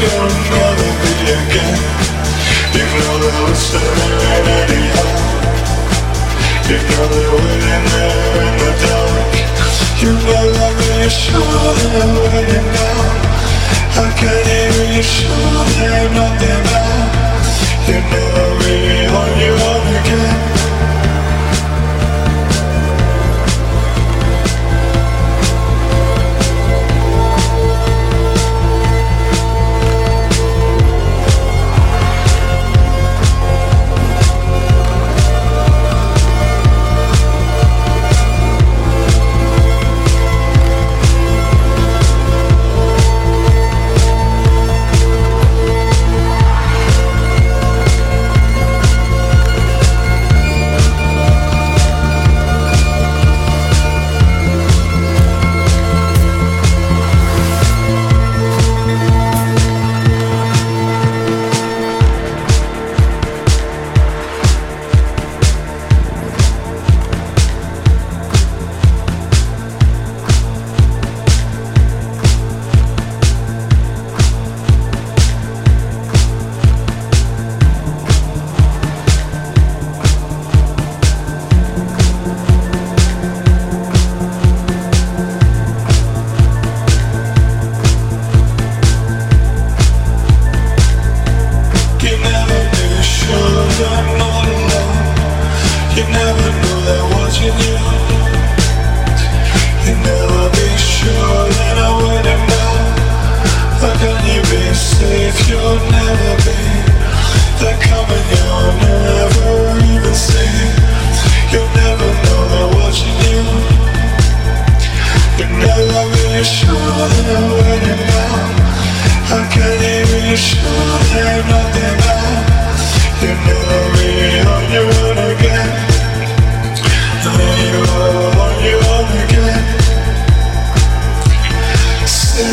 you'll never be again You know that we're You know that we're there in the dark You know we're I can hear you shooting You never be on again.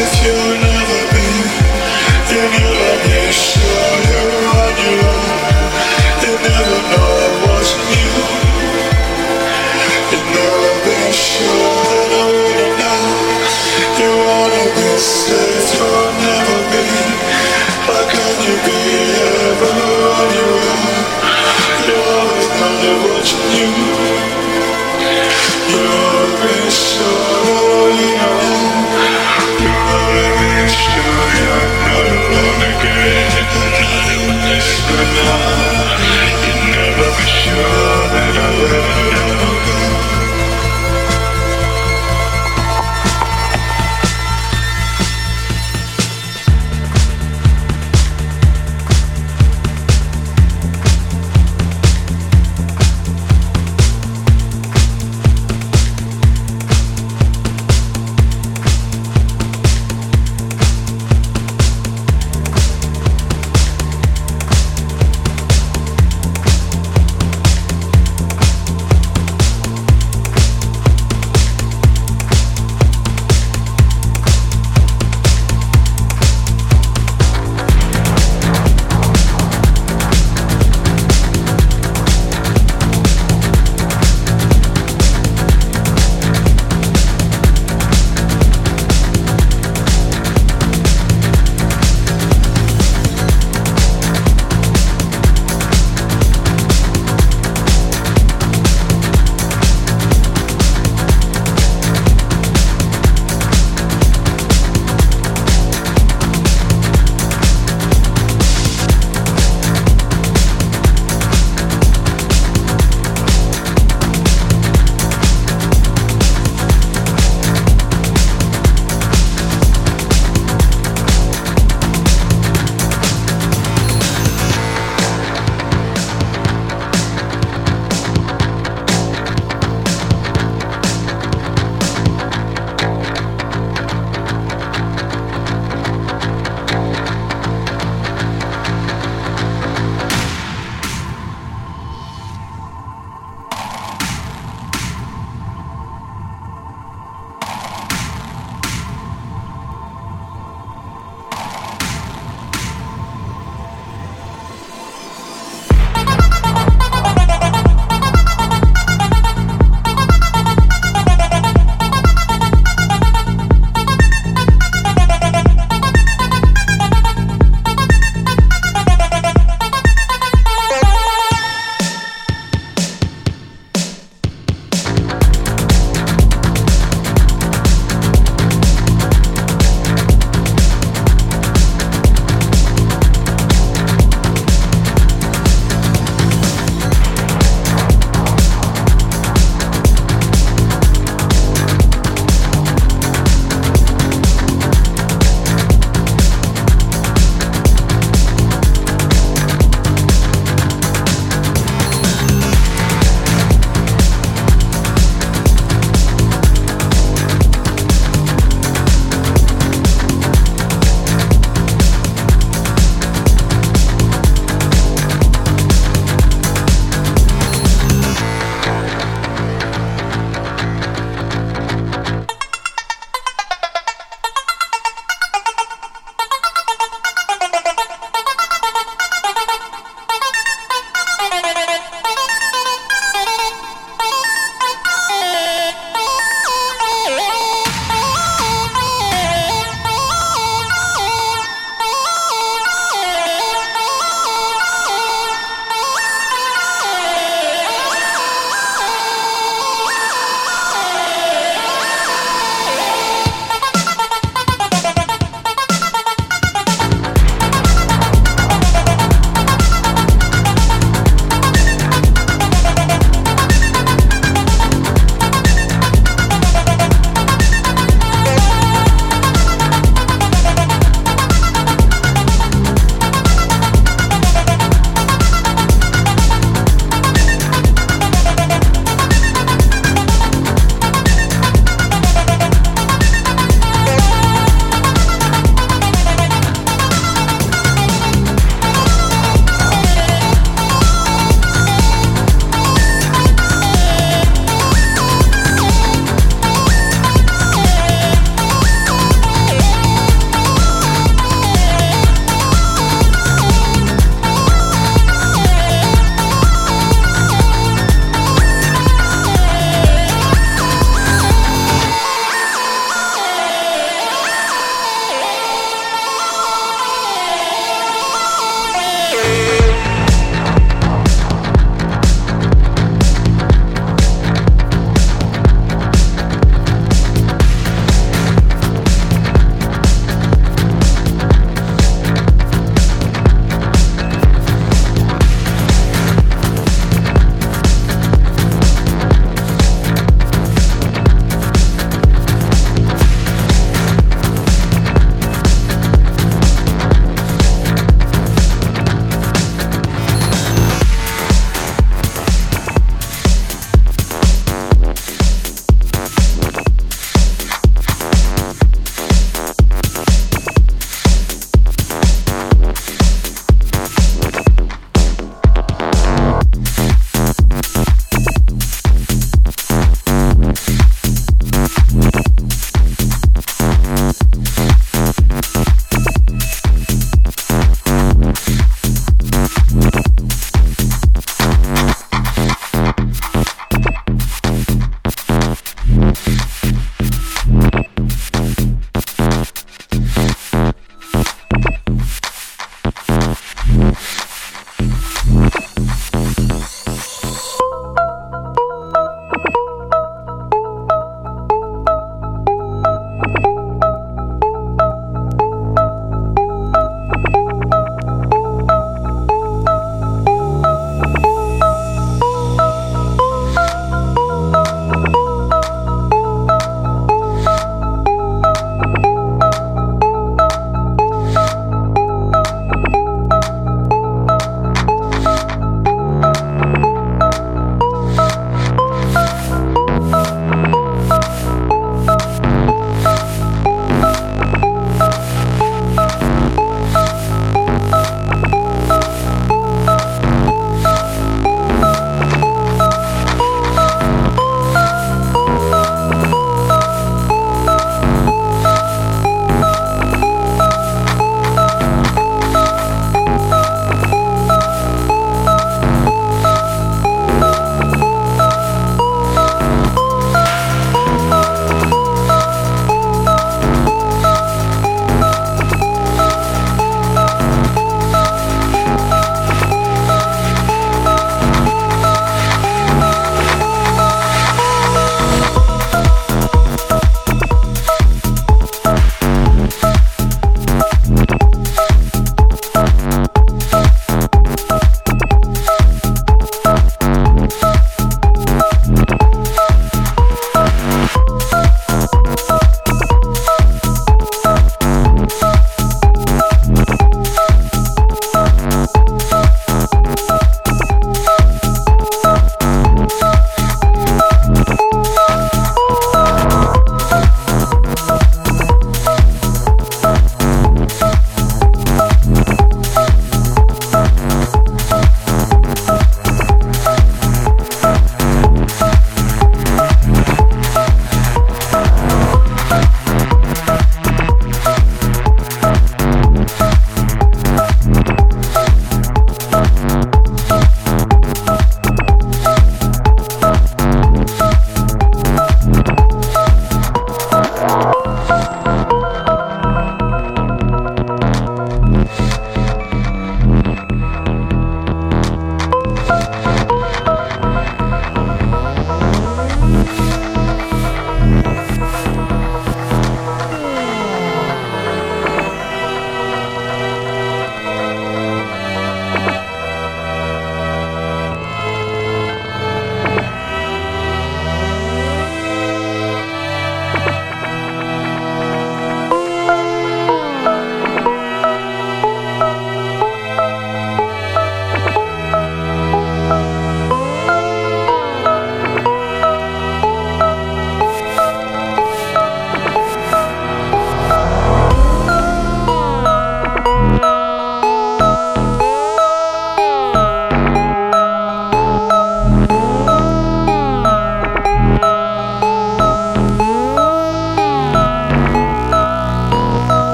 If you.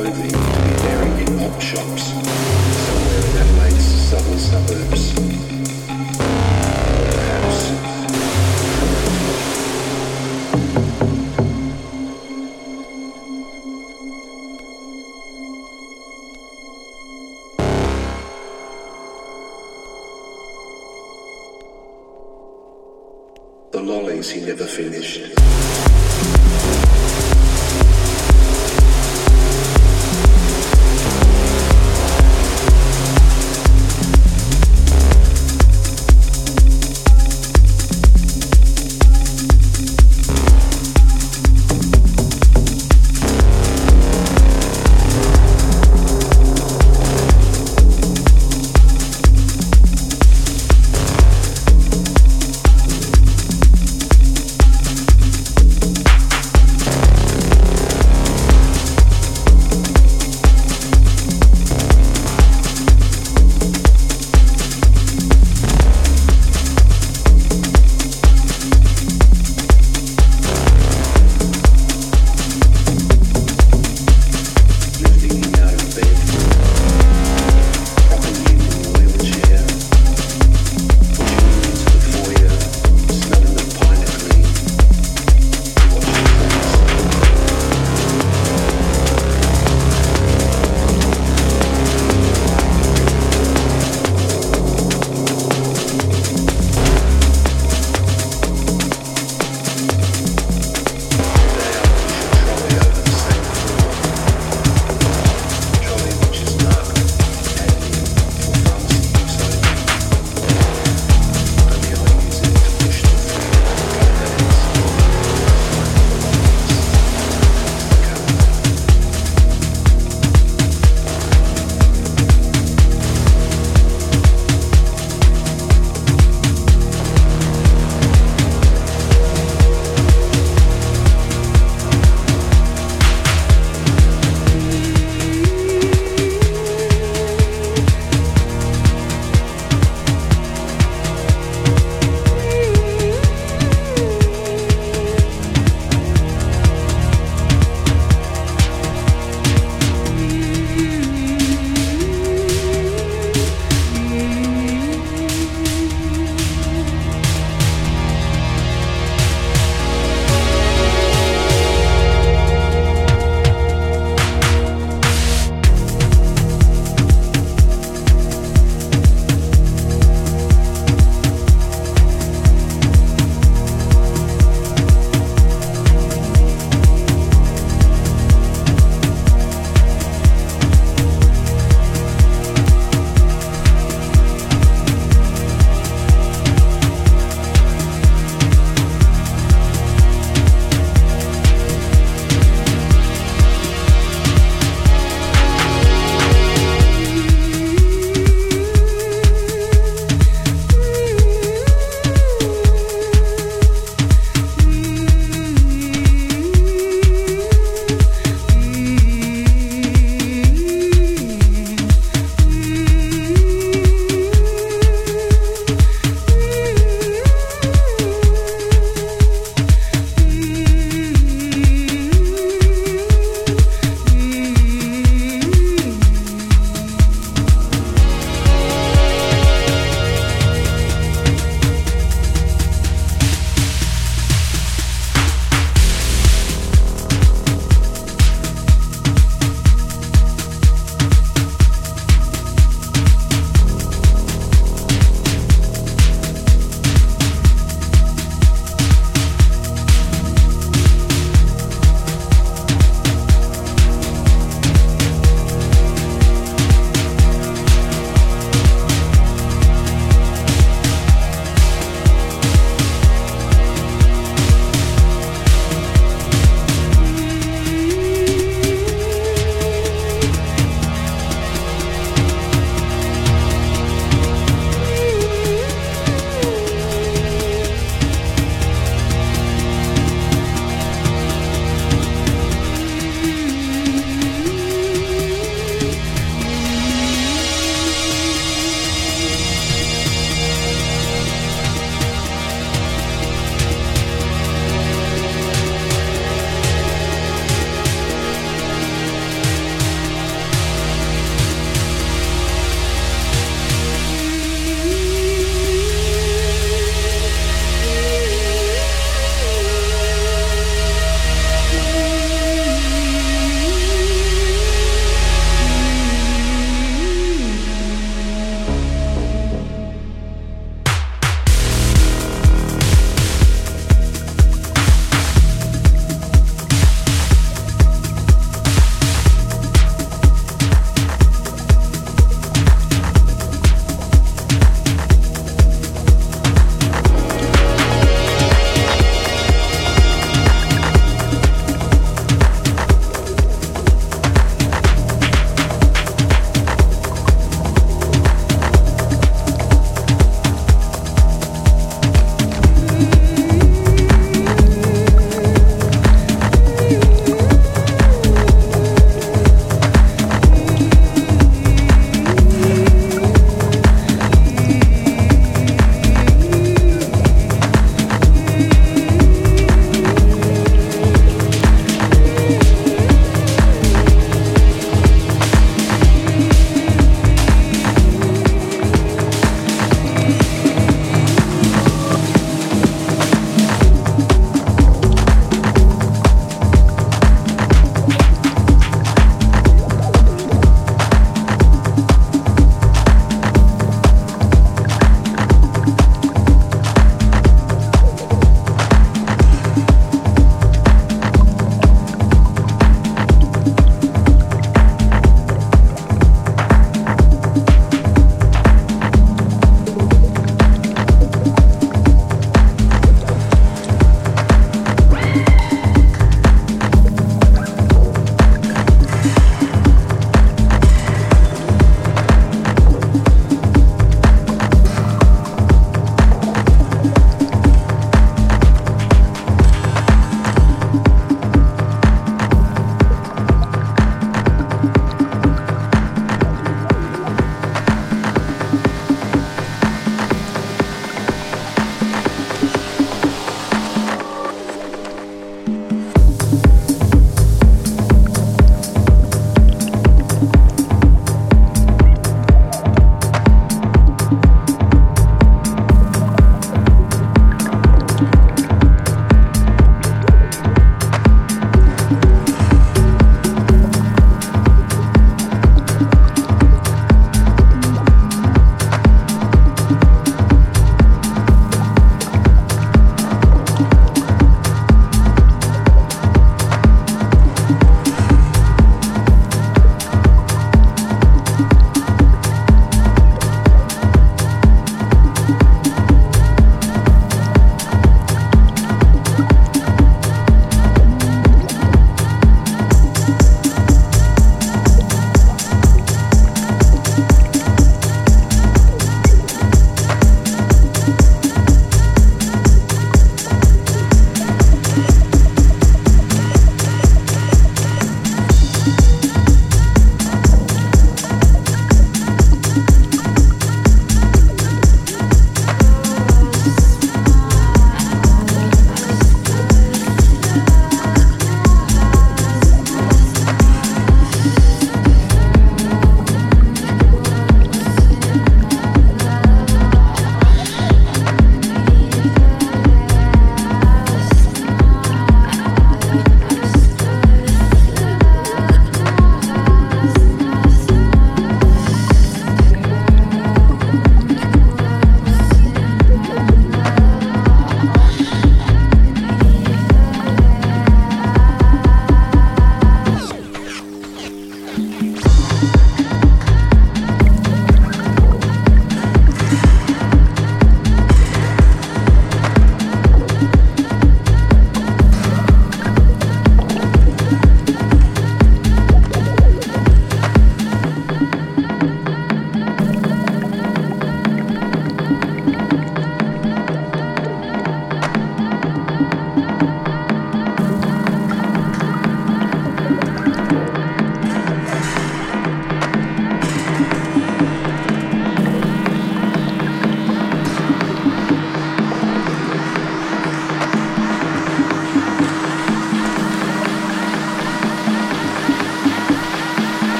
Clothing to be the in op shops somewhere in Adelaide's southern suburbs.